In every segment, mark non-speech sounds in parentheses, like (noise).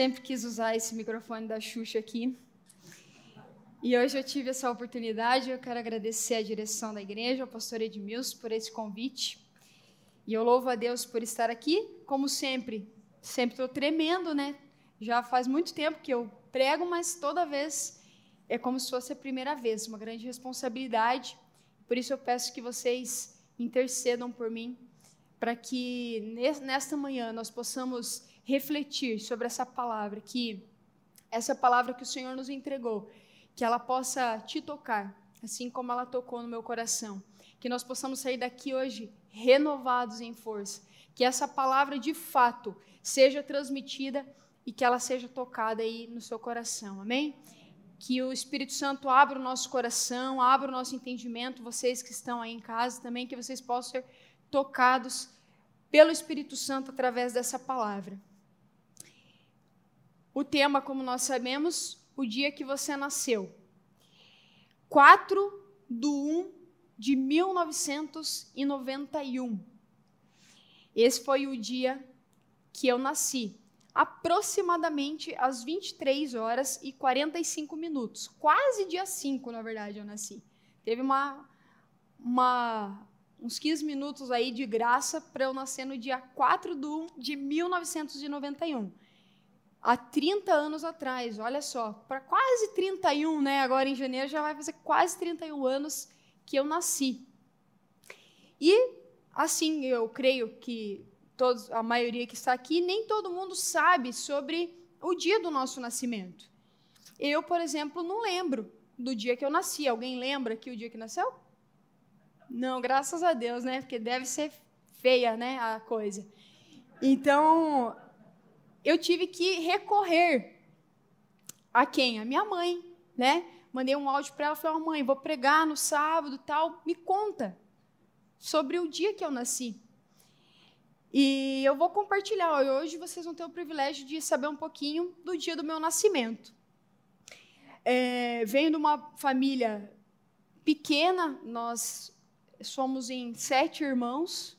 Sempre quis usar esse microfone da Xuxa aqui. E hoje eu tive essa oportunidade. Eu quero agradecer a direção da igreja, ao pastor Edmilson, por esse convite. E eu louvo a Deus por estar aqui, como sempre. Sempre estou tremendo, né? Já faz muito tempo que eu prego, mas toda vez é como se fosse a primeira vez, uma grande responsabilidade. Por isso eu peço que vocês intercedam por mim, para que nesta manhã nós possamos refletir sobre essa palavra, que essa palavra que o Senhor nos entregou, que ela possa te tocar, assim como ela tocou no meu coração. Que nós possamos sair daqui hoje renovados em força. Que essa palavra de fato seja transmitida e que ela seja tocada aí no seu coração. Amém? Que o Espírito Santo abra o nosso coração, abra o nosso entendimento, vocês que estão aí em casa também, que vocês possam ser tocados pelo Espírito Santo através dessa palavra. O tema, como nós sabemos, o dia que você nasceu. 4 de 1 de 1991. Esse foi o dia que eu nasci. Aproximadamente às 23 horas e 45 minutos. Quase dia 5, na verdade, eu nasci. Teve uma, uma, uns 15 minutos aí de graça para eu nascer no dia 4 de 1 de 1991 há 30 anos atrás, olha só, para quase 31, né? Agora em janeiro já vai fazer quase 31 anos que eu nasci. E assim, eu creio que todos, a maioria que está aqui, nem todo mundo sabe sobre o dia do nosso nascimento. Eu, por exemplo, não lembro do dia que eu nasci. Alguém lembra que o dia que nasceu? Não, graças a Deus, né? Porque deve ser feia, né, a coisa. Então, eu tive que recorrer a quem? A minha mãe, né? Mandei um áudio para ela, falei: oh, "Mãe, vou pregar no sábado, tal, me conta sobre o dia que eu nasci". E eu vou compartilhar. Hoje vocês vão ter o privilégio de saber um pouquinho do dia do meu nascimento. É, venho de uma família pequena, nós somos em sete irmãos,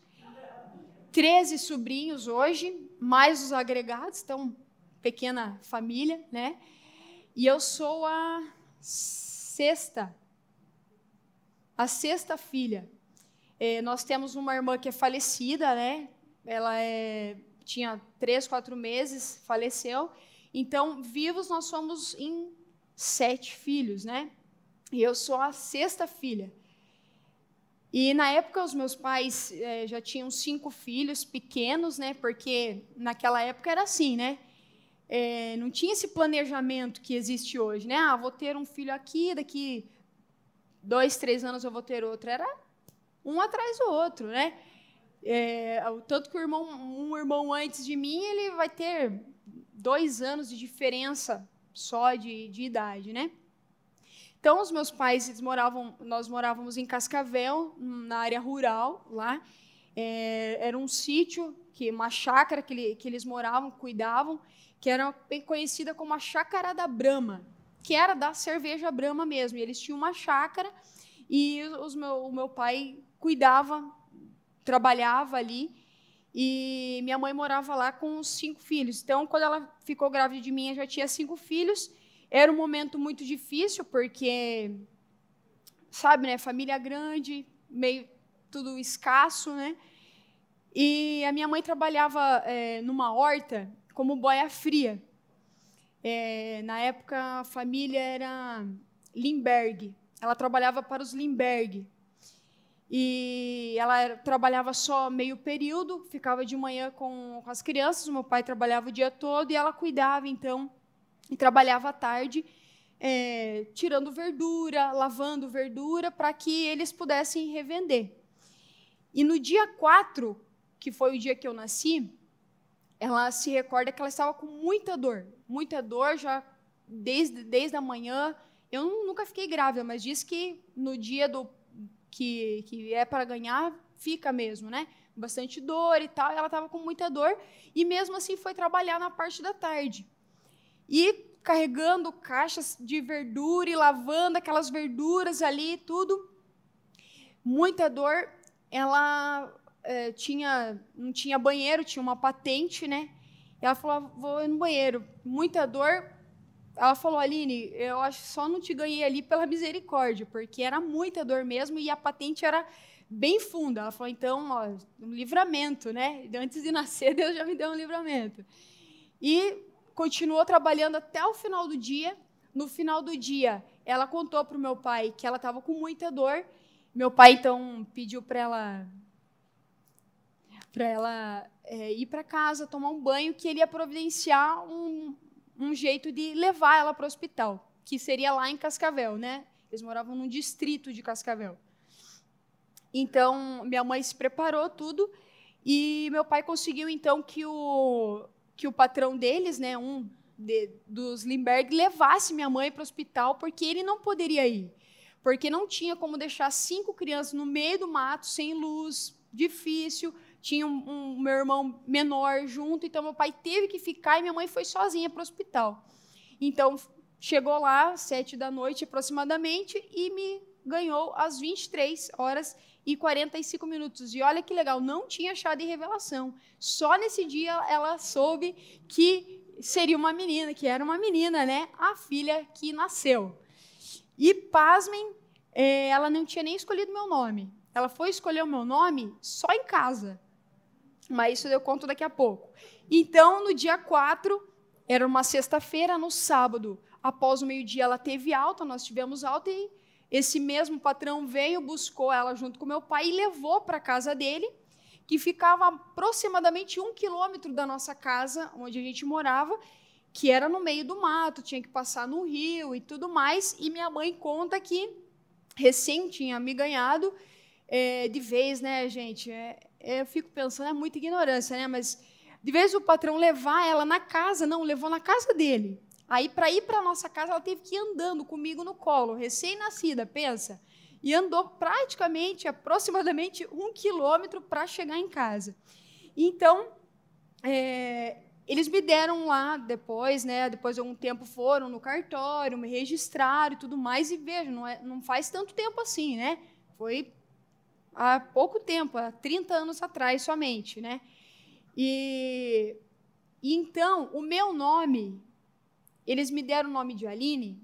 treze sobrinhos hoje, mais os agregados, então, pequena família, né? E eu sou a sexta, a sexta filha. É, nós temos uma irmã que é falecida, né? Ela é, tinha três, quatro meses, faleceu. Então, vivos nós somos em sete filhos, né? E eu sou a sexta filha. E na época os meus pais é, já tinham cinco filhos pequenos, né? Porque naquela época era assim, né? É, não tinha esse planejamento que existe hoje, né? Ah, vou ter um filho aqui, daqui dois, três anos eu vou ter outro. Era um atrás do outro, né? É, tanto que o irmão, um irmão antes de mim, ele vai ter dois anos de diferença só de, de idade, né? Então, os meus pais, eles moravam, nós morávamos em Cascavel, na área rural, lá. É, era um sítio, que uma chácara que, que eles moravam, cuidavam, que era bem conhecida como a Chácara da Brama, que era da cerveja Brama mesmo. E eles tinham uma chácara e os meu, o meu pai cuidava, trabalhava ali. E minha mãe morava lá com cinco filhos. Então, quando ela ficou grávida de mim, eu já tinha cinco filhos. Era um momento muito difícil, porque, sabe, né, família grande, meio tudo escasso, né? E a minha mãe trabalhava é, numa horta como boia fria. É, na época, a família era Limberg. Ela trabalhava para os Limberg. E ela trabalhava só meio período, ficava de manhã com, com as crianças, o meu pai trabalhava o dia todo e ela cuidava, então, e trabalhava à tarde, é, tirando verdura, lavando verdura, para que eles pudessem revender. E no dia 4, que foi o dia que eu nasci, ela se recorda que ela estava com muita dor, muita dor já desde, desde a manhã. Eu nunca fiquei grávida, mas diz que no dia do que, que é para ganhar, fica mesmo, né? Bastante dor e tal. E ela estava com muita dor e mesmo assim foi trabalhar na parte da tarde e carregando caixas de verdura e lavando aquelas verduras ali, tudo. Muita dor. Ela é, tinha, não tinha banheiro, tinha uma patente, né? ela falou: ah, vou no banheiro, muita dor. Ela falou: Aline, eu acho só não te ganhei ali pela misericórdia, porque era muita dor mesmo e a patente era bem funda. Ela falou: então, ó, um livramento, né? Antes de nascer, (laughs) Deus já me deu um livramento. E continuou trabalhando até o final do dia. No final do dia, ela contou para o meu pai que ela estava com muita dor. Meu pai, então, pediu para ela para ela é, ir para casa, tomar um banho, que ele ia providenciar um, um jeito de levar ela para o hospital, que seria lá em Cascavel, né? Eles moravam num distrito de Cascavel. Então, minha mãe se preparou tudo e meu pai conseguiu então que o que o patrão deles, né, um de, dos Limberg, levasse minha mãe para o hospital porque ele não poderia ir, porque não tinha como deixar cinco crianças no meio do mato sem luz, difícil tinha um, um, meu irmão menor junto, então meu pai teve que ficar e minha mãe foi sozinha para o hospital. Então, chegou lá, sete da noite aproximadamente, e me ganhou às 23 horas e 45 minutos. E olha que legal, não tinha chá de revelação. Só nesse dia ela soube que seria uma menina, que era uma menina, né? A filha que nasceu. E pasmem, é, ela não tinha nem escolhido meu nome. Ela foi escolher o meu nome só em casa mas isso eu conto daqui a pouco. Então, no dia 4, era uma sexta-feira, no sábado, após o meio-dia, ela teve alta, nós tivemos alta e esse mesmo patrão veio, buscou ela junto com meu pai e levou para a casa dele, que ficava aproximadamente um quilômetro da nossa casa, onde a gente morava, que era no meio do mato, tinha que passar no rio e tudo mais. E minha mãe conta que recém tinha me ganhado é, de vez, né, gente? É, eu fico pensando, é muita ignorância, né? Mas de vez o patrão levar ela na casa, não, levou na casa dele. Aí, para ir para nossa casa, ela teve que ir andando comigo no colo, recém-nascida, pensa. E andou praticamente, aproximadamente um quilômetro para chegar em casa. Então, é, eles me deram lá depois, né? Depois de algum tempo foram no cartório, me registraram e tudo mais. E veja, não, é, não faz tanto tempo assim, né? Foi há pouco tempo, há 30 anos atrás somente, né? E, e então, o meu nome, eles me deram o nome de Aline,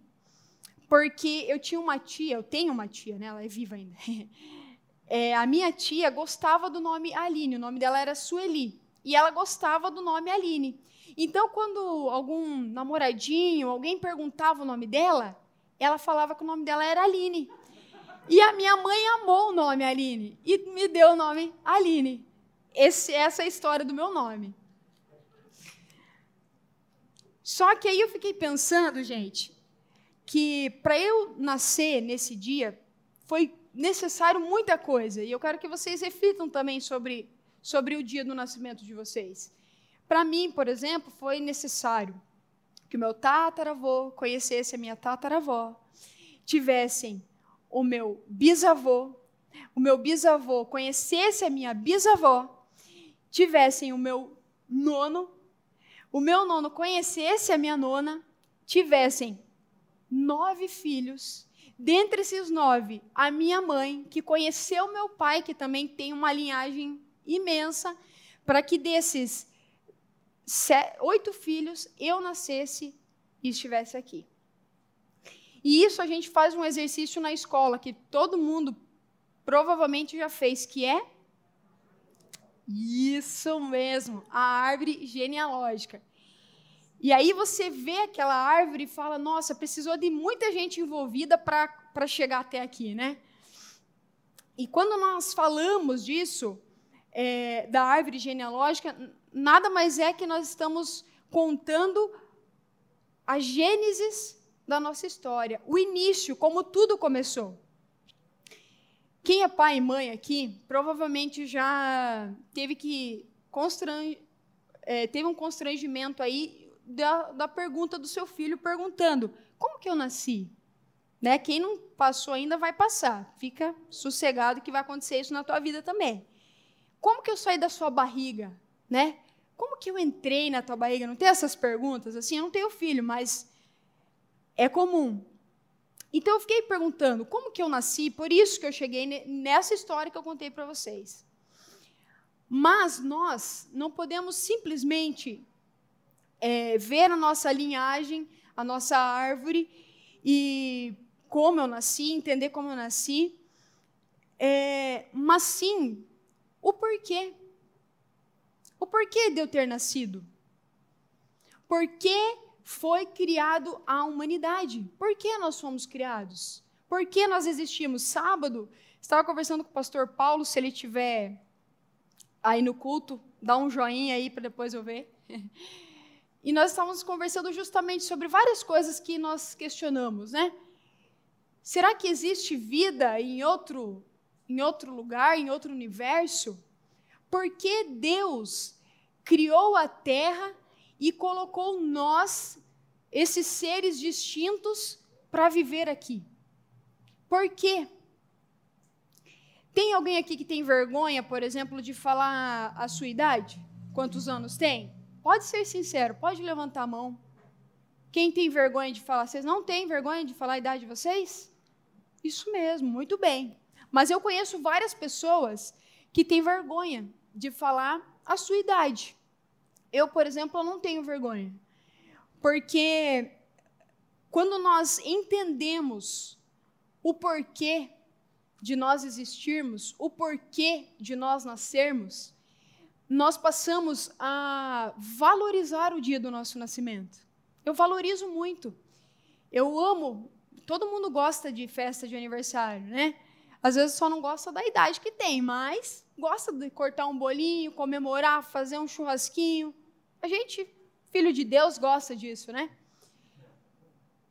porque eu tinha uma tia, eu tenho uma tia, né? Ela é viva ainda. (laughs) É, a minha tia gostava do nome Aline, o nome dela era Sueli, e ela gostava do nome Aline. Então, quando algum namoradinho, alguém perguntava o nome dela, ela falava que o nome dela era Aline. E a minha mãe amou o nome Aline e me deu o nome Aline. Esse, essa é a história do meu nome. Só que aí eu fiquei pensando, gente, que para eu nascer nesse dia foi necessário muita coisa. E eu quero que vocês reflitam também sobre, sobre o dia do nascimento de vocês. Para mim, por exemplo, foi necessário que o meu tataravô conhecesse a minha tataravó, tivessem o meu bisavô, o meu bisavô conhecesse a minha bisavó, tivessem o meu nono, o meu nono conhecesse a minha nona, tivessem nove filhos. Dentre esses nove, a minha mãe, que conheceu meu pai, que também tem uma linhagem imensa, para que desses oito filhos eu nascesse e estivesse aqui. E isso a gente faz um exercício na escola que todo mundo provavelmente já fez, que é isso mesmo, a árvore genealógica. E aí você vê aquela árvore e fala: nossa, precisou de muita gente envolvida para chegar até aqui, né? E quando nós falamos disso, é, da árvore genealógica, nada mais é que nós estamos contando a Gênesis da nossa história, o início, como tudo começou. Quem é pai e mãe aqui provavelmente já teve que constran... É, teve um constrangimento aí da, da pergunta do seu filho perguntando como que eu nasci, né? Quem não passou ainda vai passar. Fica sossegado que vai acontecer isso na tua vida também. Como que eu saí da sua barriga, né? Como que eu entrei na tua barriga? Não tem essas perguntas assim. Eu não tenho filho, mas é comum. Então eu fiquei perguntando como que eu nasci, por isso que eu cheguei nessa história que eu contei para vocês. Mas nós não podemos simplesmente é, ver a nossa linhagem, a nossa árvore e como eu nasci, entender como eu nasci, é, mas sim o porquê. O porquê de eu ter nascido. Por que foi criado a humanidade? Por que nós fomos criados? Por que nós existimos? Sábado, estava conversando com o pastor Paulo, se ele tiver aí no culto, dá um joinha aí para depois eu ver. (laughs) E nós estávamos conversando justamente sobre várias coisas que nós questionamos, né? Será que existe vida em outro, em outro lugar, em outro universo? Por que Deus criou a Terra e colocou nós, esses seres distintos, para viver aqui? Por quê? Tem alguém aqui que tem vergonha, por exemplo, de falar a sua idade? Quantos anos tem? Pode ser sincero, pode levantar a mão. Quem tem vergonha de falar? Vocês não têm vergonha de falar a idade de vocês? Isso mesmo, muito bem. Mas eu conheço várias pessoas que têm vergonha de falar a sua idade. Eu, por exemplo, não tenho vergonha. Porque quando nós entendemos o porquê de nós existirmos, o porquê de nós nascermos, nós passamos a valorizar o dia do nosso nascimento. Eu valorizo muito. Eu amo. Todo mundo gosta de festa de aniversário, né? Às vezes só não gosta da idade que tem, mas gosta de cortar um bolinho, comemorar, fazer um churrasquinho. A gente, filho de Deus, gosta disso, né?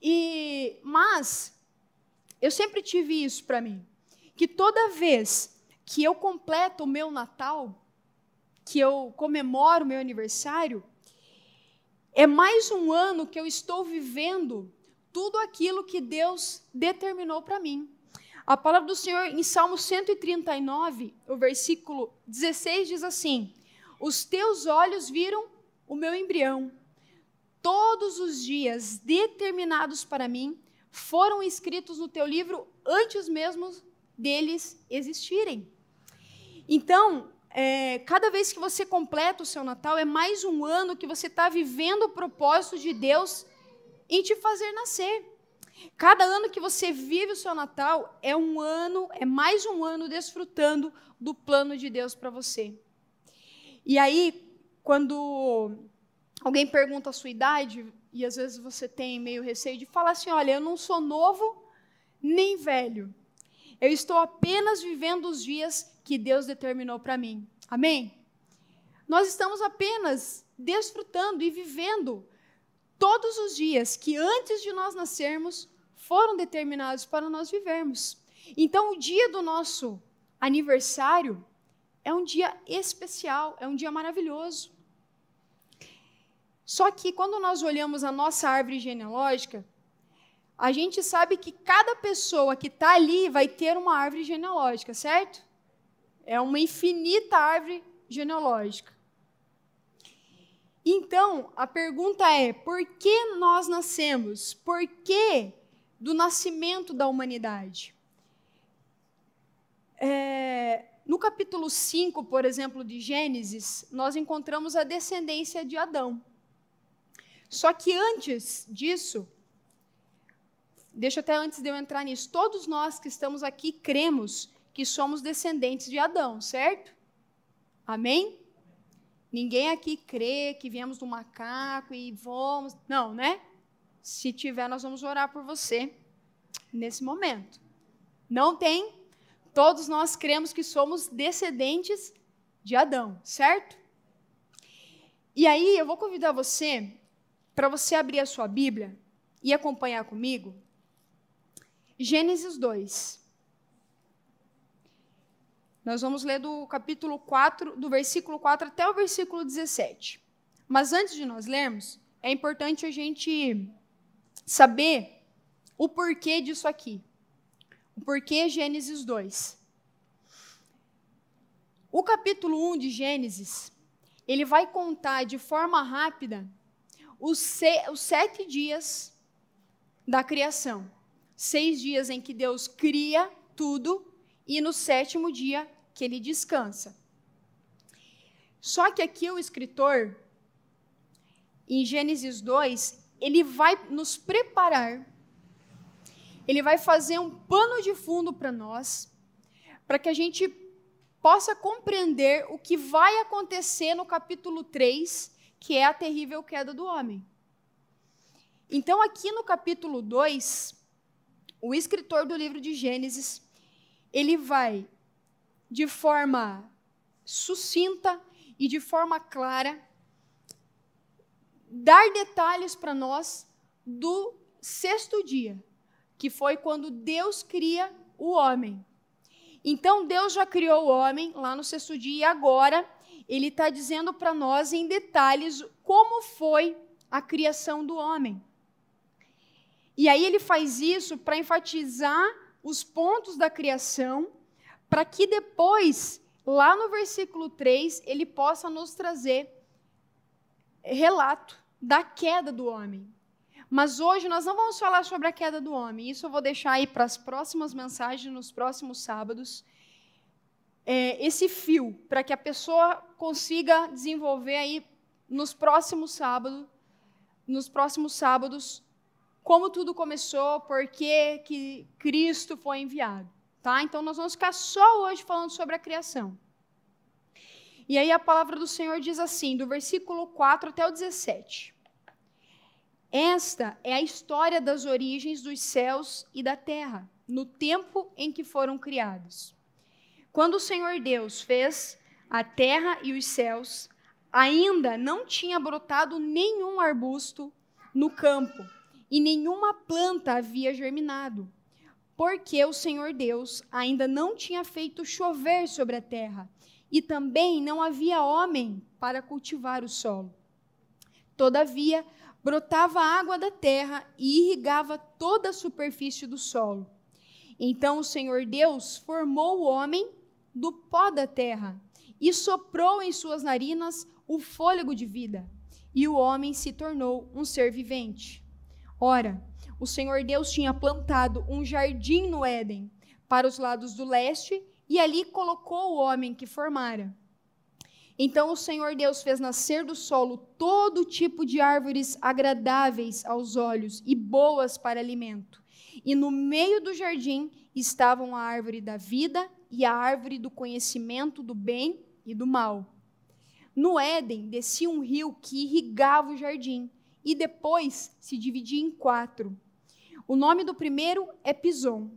E mas eu sempre tive isso para mim que toda vez que eu completo o meu Natal, que eu comemoro o meu aniversário, é mais um ano que eu estou vivendo tudo aquilo que Deus determinou para mim. A palavra do Senhor em Salmo 139, o versículo 16 diz assim: Os teus olhos viram o meu embrião. Todos os dias determinados para mim foram escritos no teu livro antes mesmo deles existirem. Então, é, cada vez que você completa o seu Natal, é mais um ano que você está vivendo o propósito de Deus em te fazer nascer. Cada ano que você vive o seu Natal é um ano, é mais um ano desfrutando do plano de Deus para você. E aí, quando alguém pergunta a sua idade, e às vezes você tem meio receio de falar assim: olha, eu não sou novo nem velho. Eu estou apenas vivendo os dias que Deus determinou para mim. Amém? Nós estamos apenas desfrutando e vivendo todos os dias que antes de nós nascermos foram determinados para nós vivermos. Então, o dia do nosso aniversário é um dia especial, é um dia maravilhoso. Só que quando nós olhamos a nossa árvore genealógica, a gente sabe que cada pessoa que está ali vai ter uma árvore genealógica, certo? É uma infinita árvore genealógica. Então, a pergunta é: por que nós nascemos? Por que do nascimento da humanidade? É, no capítulo 5, por exemplo, de Gênesis, nós encontramos a descendência de Adão. Só que antes disso, deixa até antes de eu entrar nisso, todos nós que estamos aqui cremos que somos descendentes de Adão, certo? Amém? Ninguém aqui crê que viemos do macaco e vamos. Não, né? Se tiver, nós vamos orar por você nesse momento. Não tem? Todos nós cremos que somos descendentes de Adão, certo? E aí eu vou convidar você para você abrir a sua Bíblia e acompanhar comigo Gênesis 2. Nós vamos ler do capítulo 4, do versículo 4 até o versículo 17. Mas antes de nós lermos, é importante a gente saber o porquê disso aqui. O porquê Gênesis 2. O capítulo 1 de Gênesis, ele vai contar de forma rápida os, se, os sete dias da criação seis dias em que Deus cria tudo e no sétimo dia que ele descansa. Só que aqui o escritor em Gênesis 2, ele vai nos preparar, ele vai fazer um pano de fundo para nós, para que a gente possa compreender o que vai acontecer no capítulo 3, que é a terrível queda do homem. Então, aqui no capítulo 2, o escritor do livro de Gênesis, ele vai, de forma sucinta e de forma clara, dar detalhes para nós do sexto dia, que foi quando Deus cria o homem. Então, Deus já criou o homem lá no sexto dia, e agora ele está dizendo para nós em detalhes como foi a criação do homem. E aí ele faz isso para enfatizar os pontos da criação, para que depois, lá no versículo 3, ele possa nos trazer relato da queda do homem. Mas hoje nós não vamos falar sobre a queda do homem. Isso eu vou deixar aí para as próximas mensagens, nos próximos sábados. É, esse fio, para que a pessoa consiga desenvolver aí nos próximos sábados, nos próximos sábados, como tudo começou, por que, que Cristo foi enviado. Tá? Então nós vamos ficar só hoje falando sobre a criação. E aí a palavra do Senhor diz assim, do versículo 4 até o 17. Esta é a história das origens dos céus e da terra, no tempo em que foram criados. Quando o Senhor Deus fez a terra e os céus, ainda não tinha brotado nenhum arbusto no campo, e nenhuma planta havia germinado, porque o Senhor Deus ainda não tinha feito chover sobre a terra e também não havia homem para cultivar o solo. Todavia, brotava água da terra e irrigava toda a superfície do solo. Então o Senhor Deus formou o homem do pó da terra e soprou em suas narinas o fôlego de vida, e o homem se tornou um ser vivente. Ora, o Senhor Deus tinha plantado um jardim no Éden, para os lados do leste e ali colocou o homem que formara. Então o Senhor Deus fez nascer do solo todo tipo de árvores agradáveis aos olhos e boas para alimento. E no meio do jardim estavam a árvore da vida e a árvore do conhecimento do bem e do mal. No Éden descia um rio que irrigava o jardim e depois se dividia em quatro. O nome do primeiro é Pison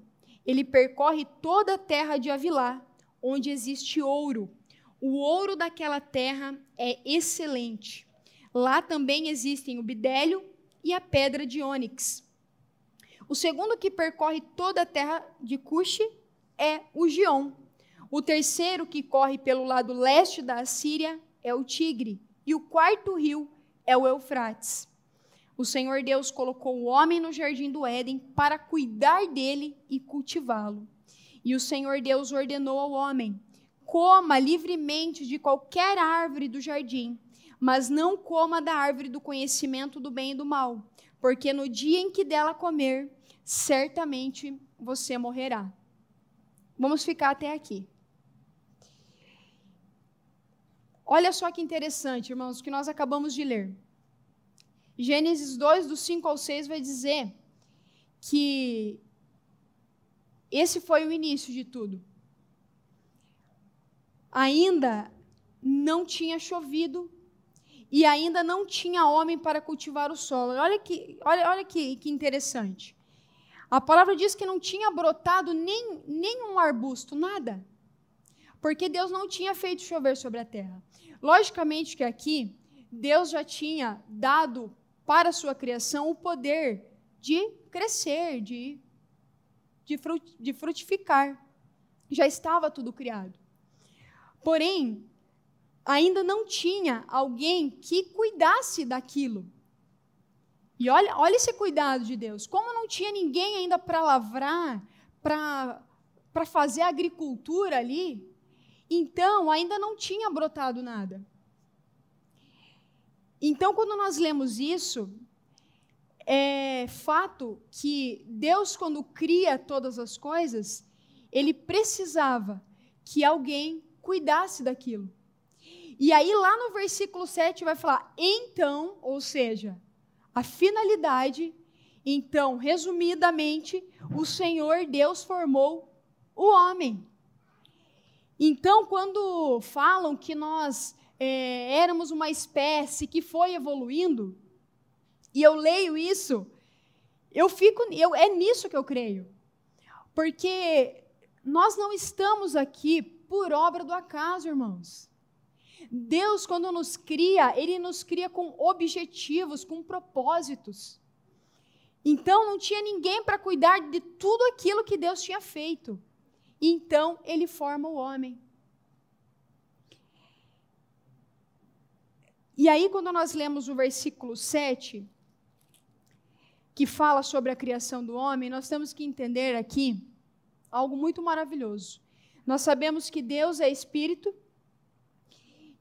ele percorre toda a terra de Avilá, onde existe ouro. O ouro daquela terra é excelente. Lá também existem o bidélio e a pedra de ônix. O segundo que percorre toda a terra de Cuxi é o Gion. O terceiro que corre pelo lado leste da Assíria é o Tigre. E o quarto rio é o Eufrates o Senhor Deus colocou o homem no jardim do Éden para cuidar dele e cultivá-lo. E o Senhor Deus ordenou ao homem: coma livremente de qualquer árvore do jardim, mas não coma da árvore do conhecimento do bem e do mal, porque no dia em que dela comer, certamente você morrerá. Vamos ficar até aqui. Olha só que interessante, irmãos, o que nós acabamos de ler. Gênesis 2, do 5 ao 6, vai dizer que esse foi o início de tudo. Ainda não tinha chovido e ainda não tinha homem para cultivar o solo. Olha que, olha, olha que, que interessante. A palavra diz que não tinha brotado nem, nem um arbusto, nada. Porque Deus não tinha feito chover sobre a terra. Logicamente que aqui, Deus já tinha dado para a sua criação o poder de crescer, de, de frutificar. Já estava tudo criado. Porém, ainda não tinha alguém que cuidasse daquilo. E olha, olha esse cuidado de Deus. Como não tinha ninguém ainda para lavrar, para fazer agricultura ali, então ainda não tinha brotado nada. Então, quando nós lemos isso, é fato que Deus, quando cria todas as coisas, ele precisava que alguém cuidasse daquilo. E aí, lá no versículo 7, vai falar: então, ou seja, a finalidade, então, resumidamente, o Senhor Deus formou o homem. Então, quando falam que nós é, éramos uma espécie que foi evoluindo, e eu leio isso, eu fico, eu, é nisso que eu creio. Porque nós não estamos aqui por obra do acaso, irmãos. Deus, quando nos cria, Ele nos cria com objetivos, com propósitos. Então, não tinha ninguém para cuidar de tudo aquilo que Deus tinha feito. Então, Ele forma o homem. E aí, quando nós lemos o versículo 7, que fala sobre a criação do homem, nós temos que entender aqui algo muito maravilhoso. Nós sabemos que Deus é espírito,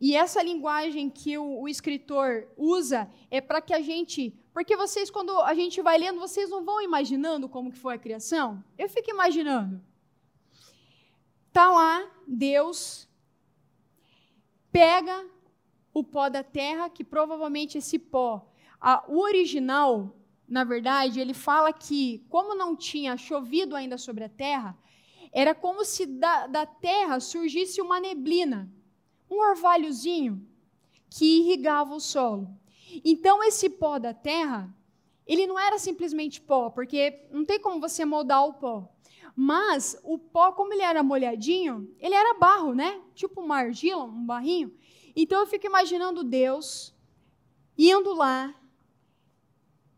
e essa linguagem que o, o escritor usa é para que a gente. Porque vocês, quando a gente vai lendo, vocês não vão imaginando como que foi a criação? Eu fico imaginando. Está lá, Deus pega o pó da terra, que provavelmente esse pó, a, o original, na verdade, ele fala que, como não tinha chovido ainda sobre a terra, era como se da, da terra surgisse uma neblina, um orvalhozinho que irrigava o solo. Então, esse pó da terra, ele não era simplesmente pó, porque não tem como você moldar o pó. Mas o pó, como ele era molhadinho, ele era barro, né? Tipo uma argila, um barrinho. Então eu fico imaginando Deus indo lá,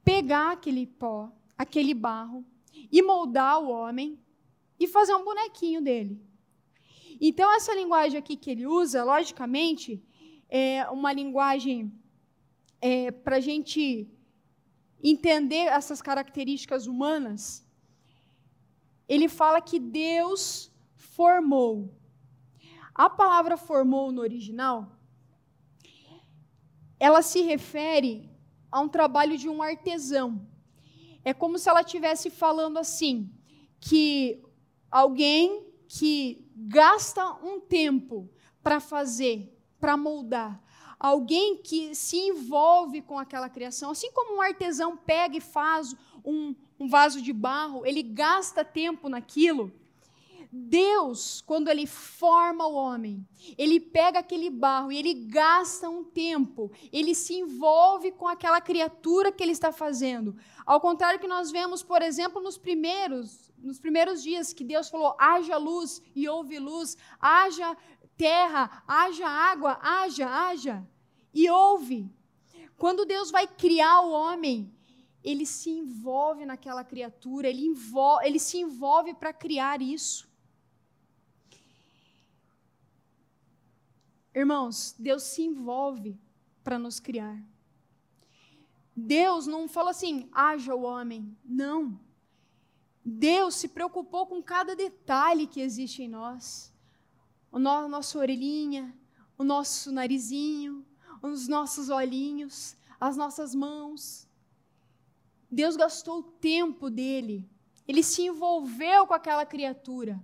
pegar aquele pó, aquele barro, e moldar o homem e fazer um bonequinho dele. Então, essa linguagem aqui que ele usa, logicamente, é uma linguagem é, para a gente entender essas características humanas. Ele fala que Deus formou. A palavra formou no original ela se refere a um trabalho de um artesão. É como se ela estivesse falando assim, que alguém que gasta um tempo para fazer, para moldar, alguém que se envolve com aquela criação, assim como um artesão pega e faz um, um vaso de barro, ele gasta tempo naquilo. Deus, quando ele forma o homem, ele pega aquele barro e ele gasta um tempo, ele se envolve com aquela criatura que ele está fazendo. Ao contrário que nós vemos, por exemplo, nos primeiros, nos primeiros dias que Deus falou: haja luz e houve luz, haja terra, haja água, haja, haja, e houve. Quando Deus vai criar o homem, ele se envolve naquela criatura, ele, envolve, ele se envolve para criar isso. Irmãos, Deus se envolve para nos criar. Deus não falou assim, haja o homem. Não. Deus se preocupou com cada detalhe que existe em nós. O no, nossa orelhinha, o nosso narizinho, os nossos olhinhos, as nossas mãos. Deus gastou o tempo dele. Ele se envolveu com aquela criatura.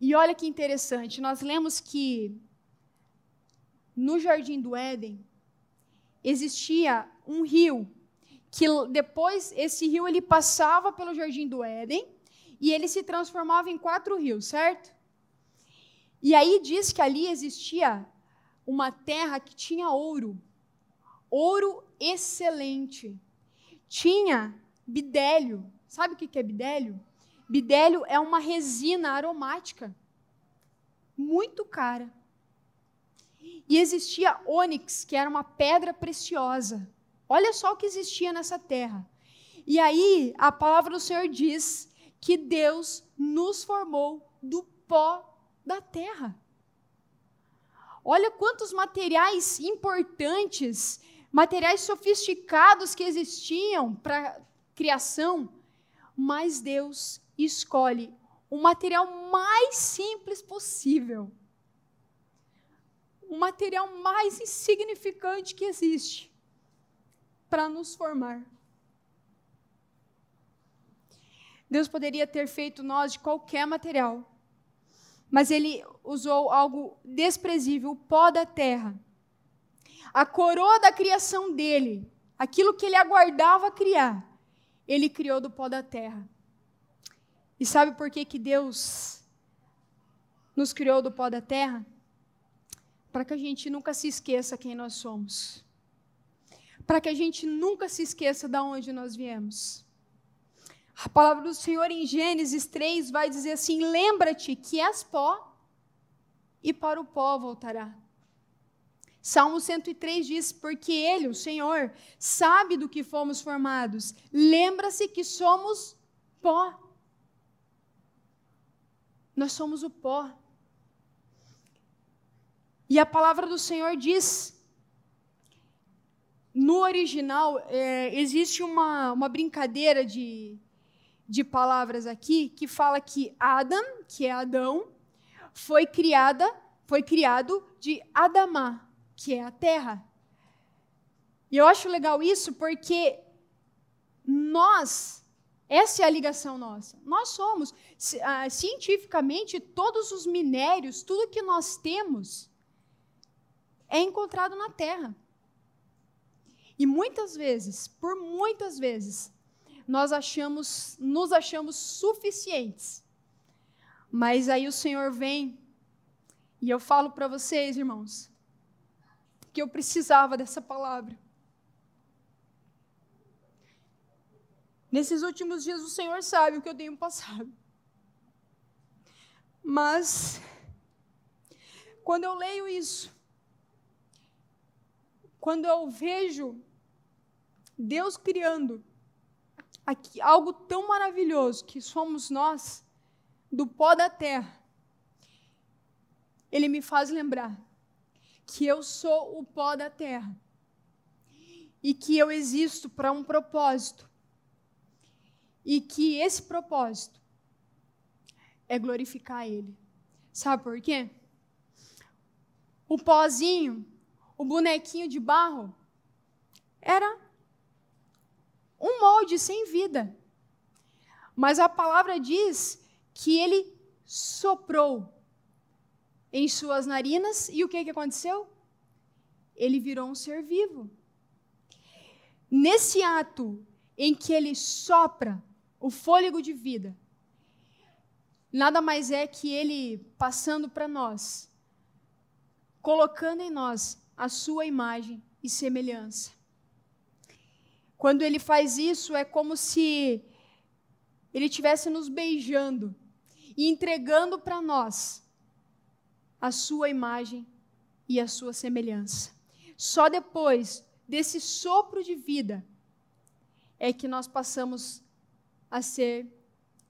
E olha que interessante, nós lemos que no jardim do Éden existia um rio que depois esse rio ele passava pelo jardim do Éden e ele se transformava em quatro rios, certo? E aí diz que ali existia uma terra que tinha ouro, ouro excelente. Tinha bidélio. Sabe o que é bidélio? Bidélio é uma resina aromática muito cara. E existia ônix, que era uma pedra preciosa. Olha só o que existia nessa terra. E aí, a palavra do Senhor diz que Deus nos formou do pó da terra. Olha quantos materiais importantes, materiais sofisticados que existiam para criação, mas Deus escolhe o material mais simples possível. O material mais insignificante que existe para nos formar. Deus poderia ter feito nós de qualquer material, Mas ele usou algo desprezível, o pó da terra. A coroa da criação dele, aquilo que ele aguardava criar, ele criou do pó da terra. E sabe por que, que Deus nos criou do pó da terra? Para que a gente nunca se esqueça quem nós somos. Para que a gente nunca se esqueça de onde nós viemos. A palavra do Senhor em Gênesis 3 vai dizer assim: Lembra-te que és pó e para o pó voltará. Salmo 103 diz: Porque Ele, o Senhor, sabe do que fomos formados. Lembra-se que somos pó. Nós somos o pó. E a palavra do Senhor diz no original, é, existe uma, uma brincadeira de, de palavras aqui que fala que Adam, que é Adão, foi criada, foi criado de Adamá, que é a terra. E eu acho legal isso porque nós, essa é a ligação nossa. Nós somos, ah, cientificamente, todos os minérios, tudo que nós temos, é encontrado na terra. E muitas vezes, por muitas vezes, nós achamos, nos achamos suficientes. Mas aí o Senhor vem e eu falo para vocês, irmãos, que eu precisava dessa palavra. Nesses últimos dias o Senhor sabe o que eu tenho passado. Mas quando eu leio isso, quando eu vejo Deus criando aqui, algo tão maravilhoso que somos nós, do pó da terra, Ele me faz lembrar que eu sou o pó da terra e que eu existo para um propósito e que esse propósito é glorificar Ele. Sabe por quê? O pozinho, o bonequinho de barro, era um molde sem vida. Mas a palavra diz que ele soprou em suas narinas e o que, que aconteceu? Ele virou um ser vivo. Nesse ato em que ele sopra o fôlego de vida, nada mais é que ele passando para nós, colocando em nós a sua imagem e semelhança. Quando ele faz isso, é como se ele estivesse nos beijando e entregando para nós a sua imagem e a sua semelhança. Só depois desse sopro de vida é que nós passamos a ser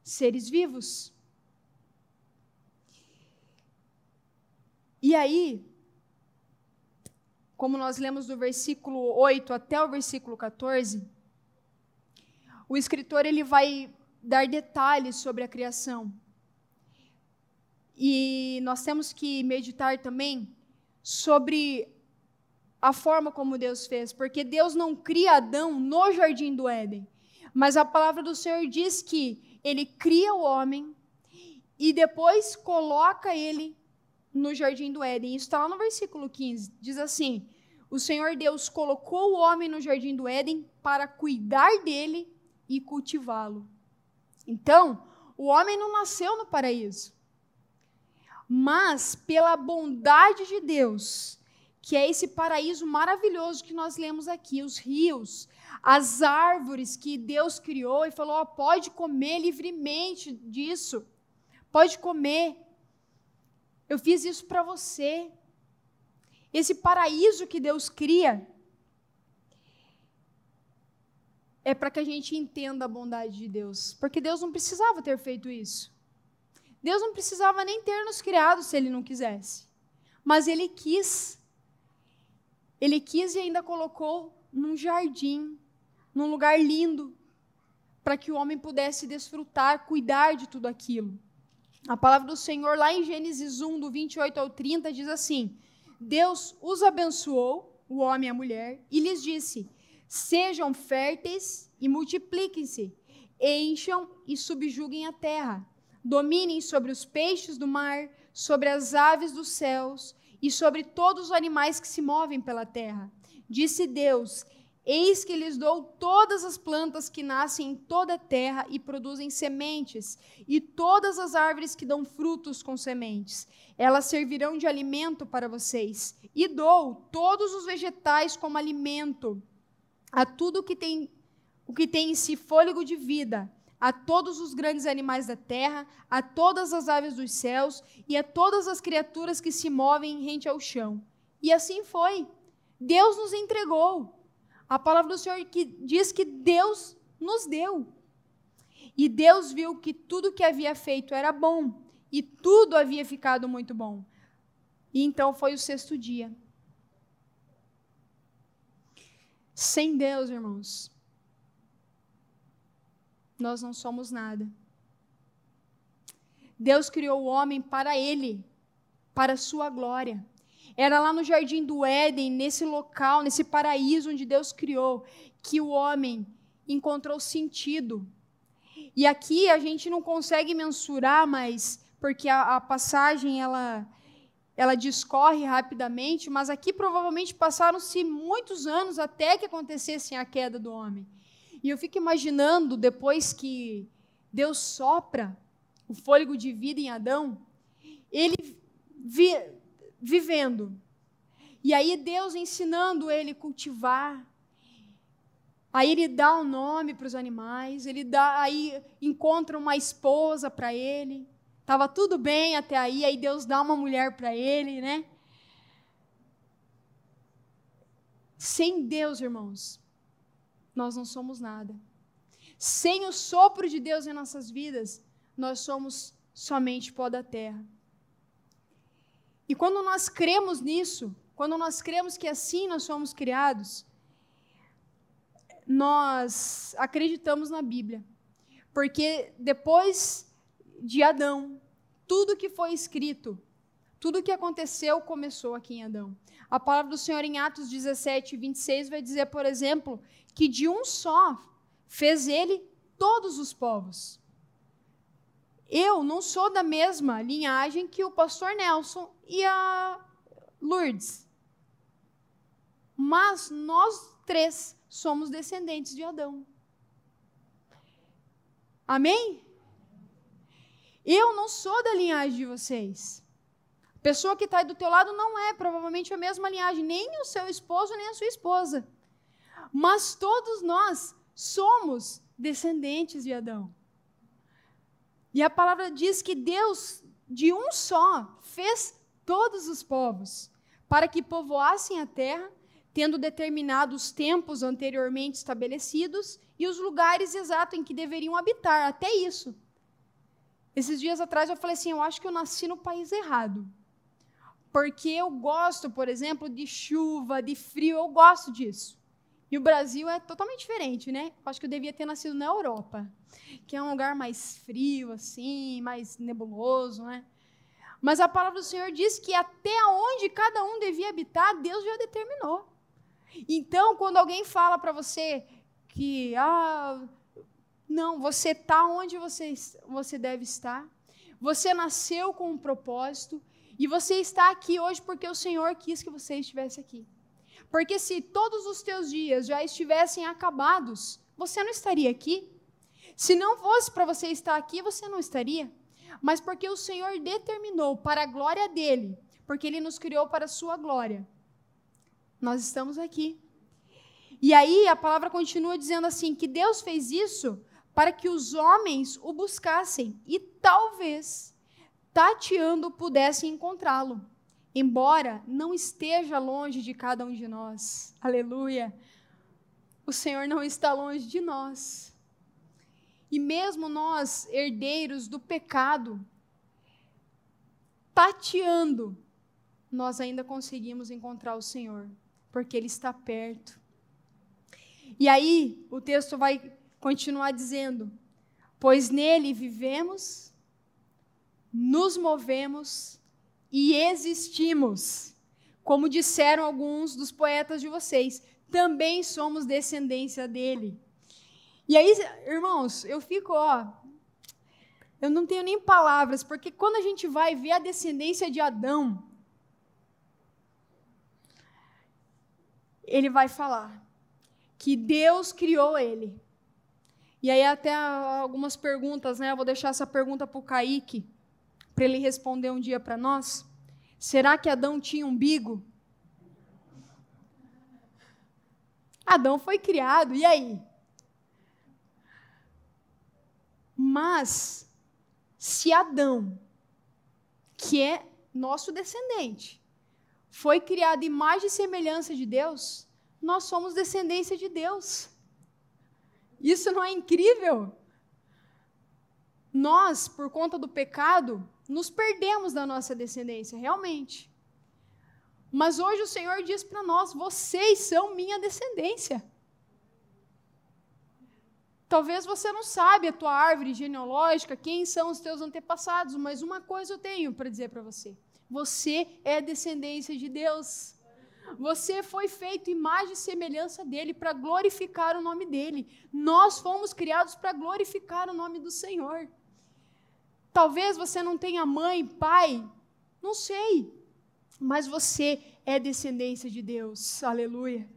seres vivos. E aí, como nós lemos do versículo 8 até o versículo 14, o escritor ele vai dar detalhes sobre a criação. E nós temos que meditar também sobre a forma como Deus fez, porque Deus não cria Adão no jardim do Éden, mas a palavra do Senhor diz que ele cria o homem e depois coloca ele no jardim do Éden. Isso está lá no versículo 15. Diz assim: O Senhor Deus colocou o homem no jardim do Éden para cuidar dele e cultivá-lo. Então, o homem não nasceu no paraíso. Mas, pela bondade de Deus, que é esse paraíso maravilhoso que nós lemos aqui, os rios, as árvores que Deus criou e falou: oh, pode comer livremente disso, pode comer. Eu fiz isso para você. Esse paraíso que Deus cria é para que a gente entenda a bondade de Deus, porque Deus não precisava ter feito isso. Deus não precisava nem ter nos criado se ele não quisesse. Mas ele quis. Ele quis e ainda colocou num jardim, num lugar lindo, para que o homem pudesse desfrutar, cuidar de tudo aquilo. A palavra do Senhor, lá em Gênesis 1, do 28 ao 30, diz assim: Deus os abençoou, o homem e a mulher, e lhes disse: Sejam férteis e multipliquem-se, encham e subjuguem a terra, dominem sobre os peixes do mar, sobre as aves dos céus e sobre todos os animais que se movem pela terra. Disse Deus: Eis que lhes dou todas as plantas que nascem em toda a terra e produzem sementes, e todas as árvores que dão frutos com sementes. Elas servirão de alimento para vocês. E dou todos os vegetais como alimento a tudo que tem, o que tem em si fôlego de vida, a todos os grandes animais da terra, a todas as aves dos céus e a todas as criaturas que se movem rente ao chão. E assim foi. Deus nos entregou a palavra do Senhor que diz que Deus nos deu. E Deus viu que tudo que havia feito era bom, e tudo havia ficado muito bom. E então foi o sexto dia. Sem Deus, irmãos, nós não somos nada. Deus criou o homem para ele, para a sua glória. Era lá no jardim do Éden, nesse local, nesse paraíso onde Deus criou, que o homem encontrou sentido. E aqui a gente não consegue mensurar, mas porque a, a passagem ela ela discorre rapidamente, mas aqui provavelmente passaram-se muitos anos até que acontecesse a queda do homem. E eu fico imaginando depois que Deus sopra o fôlego de vida em Adão, ele vi, vivendo. E aí Deus ensinando ele a cultivar. Aí ele dá um nome para os animais, ele dá, aí encontra uma esposa para ele. Tava tudo bem até aí, aí Deus dá uma mulher para ele, né? Sem Deus, irmãos, nós não somos nada. Sem o sopro de Deus em nossas vidas, nós somos somente pó da terra. E quando nós cremos nisso, quando nós cremos que assim nós somos criados, nós acreditamos na Bíblia. Porque depois de Adão, tudo que foi escrito, tudo que aconteceu começou aqui em Adão. A palavra do Senhor em Atos 17, 26 vai dizer, por exemplo, que de um só fez ele todos os povos. Eu não sou da mesma linhagem que o pastor Nelson e a Lourdes. Mas nós três somos descendentes de Adão. Amém? Eu não sou da linhagem de vocês. A pessoa que está aí do teu lado não é provavelmente a mesma linhagem, nem o seu esposo, nem a sua esposa. Mas todos nós somos descendentes de Adão. E a palavra diz que Deus, de um só, fez todos os povos, para que povoassem a terra, tendo determinado os tempos anteriormente estabelecidos e os lugares exatos em que deveriam habitar, até isso. Esses dias atrás eu falei assim: eu acho que eu nasci no país errado. Porque eu gosto, por exemplo, de chuva, de frio, eu gosto disso. E o Brasil é totalmente diferente, né? Eu acho que eu devia ter nascido na Europa, que é um lugar mais frio, assim, mais nebuloso, né? Mas a palavra do Senhor diz que até onde cada um devia habitar, Deus já determinou. Então, quando alguém fala para você que, ah, não, você está onde você, você deve estar, você nasceu com um propósito, e você está aqui hoje porque o Senhor quis que você estivesse aqui. Porque se todos os teus dias já estivessem acabados, você não estaria aqui. Se não fosse para você estar aqui, você não estaria. Mas porque o Senhor determinou para a glória dele, porque ele nos criou para a sua glória, nós estamos aqui. E aí a palavra continua dizendo assim: que Deus fez isso para que os homens o buscassem e talvez, tateando, pudessem encontrá-lo embora não esteja longe de cada um de nós. Aleluia. O Senhor não está longe de nós. E mesmo nós, herdeiros do pecado, tateando, nós ainda conseguimos encontrar o Senhor, porque Ele está perto. E aí, o texto vai continuar dizendo: Pois nele vivemos, nos movemos e existimos. Como disseram alguns dos poetas de vocês, também somos descendência dele. E aí, irmãos, eu fico, ó, eu não tenho nem palavras, porque quando a gente vai ver a descendência de Adão, ele vai falar que Deus criou ele. E aí até algumas perguntas, né? Eu vou deixar essa pergunta para o Kaique, para ele responder um dia para nós. Será que Adão tinha umbigo? Adão foi criado, e aí? Mas, se Adão, que é nosso descendente, foi criado imagem e semelhança de Deus, nós somos descendência de Deus. Isso não é incrível? Nós, por conta do pecado, nos perdemos da nossa descendência, realmente. Mas hoje o Senhor diz para nós: vocês são minha descendência. Talvez você não sabe a tua árvore genealógica, quem são os teus antepassados, mas uma coisa eu tenho para dizer para você: você é descendência de Deus. Você foi feito imagem e semelhança dele para glorificar o nome dele. Nós fomos criados para glorificar o nome do Senhor. Talvez você não tenha mãe, pai, não sei, mas você é descendência de Deus. Aleluia.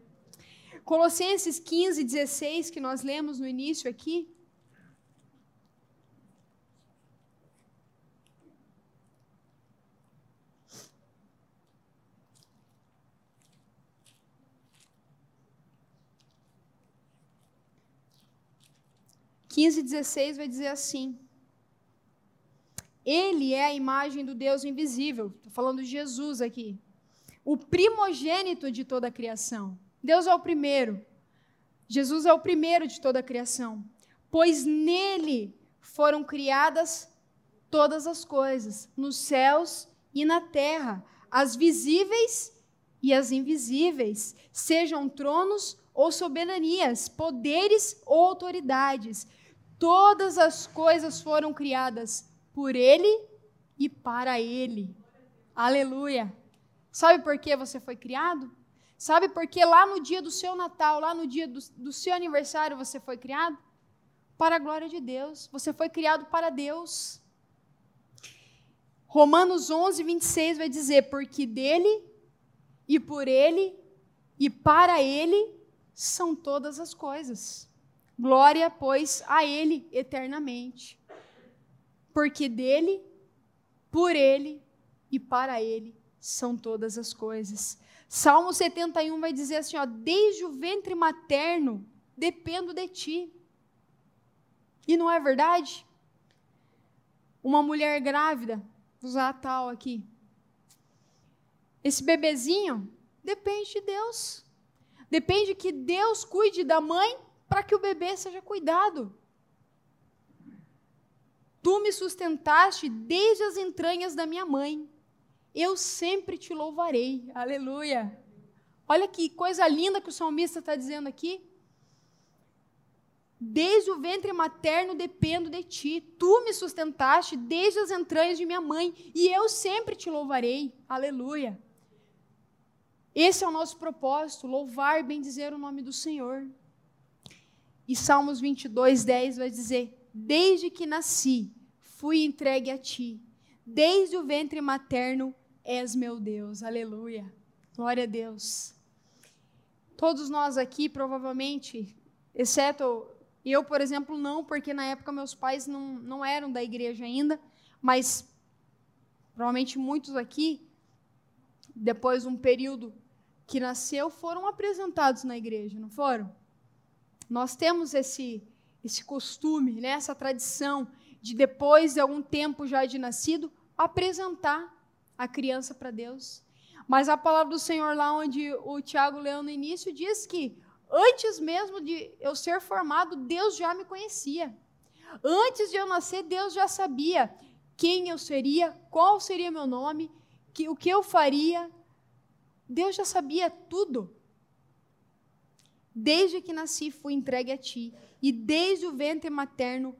Colossenses 15, 16, que nós lemos no início aqui, 15, 16 vai dizer assim: Ele é a imagem do Deus invisível. Estou falando de Jesus aqui. O primogênito de toda a criação. Deus é o primeiro. Jesus é o primeiro de toda a criação. Pois nele foram criadas todas as coisas, nos céus e na terra, as visíveis e as invisíveis, sejam tronos ou soberanias, poderes ou autoridades. Todas as coisas foram criadas por Ele e para Ele. Aleluia. Sabe por que você foi criado? Sabe por que lá no dia do seu Natal, lá no dia do, do seu aniversário, você foi criado? Para a glória de Deus. Você foi criado para Deus. Romanos 11, 26 vai dizer: Porque dele e por ele e para ele são todas as coisas. Glória, pois, a Ele eternamente. Porque dele, por Ele e para Ele são todas as coisas. Salmo 71 vai dizer assim: ó, desde o ventre materno dependo de ti. E não é verdade? Uma mulher grávida, usar tal aqui. Esse bebezinho depende de Deus. Depende que Deus cuide da mãe para que o bebê seja cuidado. Tu me sustentaste desde as entranhas da minha mãe. Eu sempre te louvarei. Aleluia. Olha que coisa linda que o salmista está dizendo aqui. Desde o ventre materno dependo de ti. Tu me sustentaste desde as entranhas de minha mãe. E eu sempre te louvarei. Aleluia. Esse é o nosso propósito: louvar e bendizer o nome do Senhor. E Salmos 22, 10 vai dizer: Desde que nasci, fui entregue a ti. Desde o ventre materno és meu Deus. Aleluia. Glória a Deus. Todos nós aqui, provavelmente, exceto eu, por exemplo, não, porque na época meus pais não, não eram da igreja ainda, mas provavelmente muitos aqui, depois de um período que nasceu, foram apresentados na igreja, não foram? Nós temos esse, esse costume, né, essa tradição de depois de algum tempo já de nascido, apresentar a criança para Deus. Mas a palavra do Senhor lá onde o Tiago leu no início diz que antes mesmo de eu ser formado, Deus já me conhecia. Antes de eu nascer, Deus já sabia quem eu seria, qual seria meu nome, que, o que eu faria. Deus já sabia tudo. Desde que nasci fui entregue a ti, e desde o ventre materno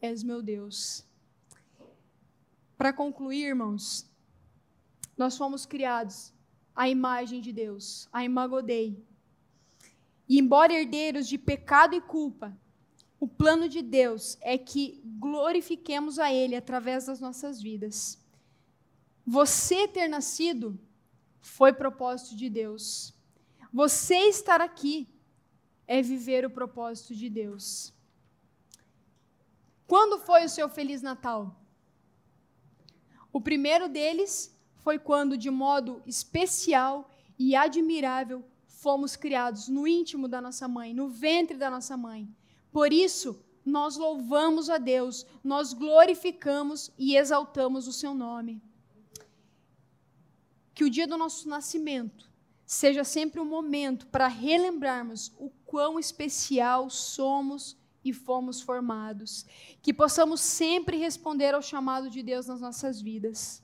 és meu Deus. Para concluir, irmãos, nós fomos criados à imagem de Deus, a imagodei. E embora herdeiros de pecado e culpa, O plano de Deus é que glorifiquemos a Ele através das nossas vidas. Você ter nascido foi propósito de Deus. Você estar aqui é viver o propósito de Deus. Quando foi o seu Feliz Natal? O primeiro deles foi quando, de modo especial e admirável, fomos criados no íntimo da nossa mãe, no ventre da nossa mãe. Por isso, nós louvamos a Deus, nós glorificamos e exaltamos o seu nome. Que o dia do nosso nascimento seja sempre um momento para relembrarmos o quão especial somos e fomos formados. Que possamos sempre responder ao chamado de Deus nas nossas vidas.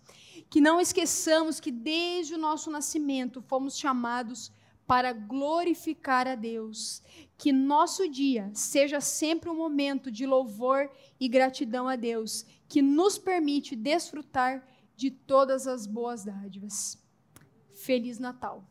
Que não esqueçamos que desde o nosso nascimento fomos chamados para glorificar a Deus. Que nosso dia seja sempre um momento de louvor e gratidão a Deus, que nos permite desfrutar de todas as boas dádivas. Feliz Natal!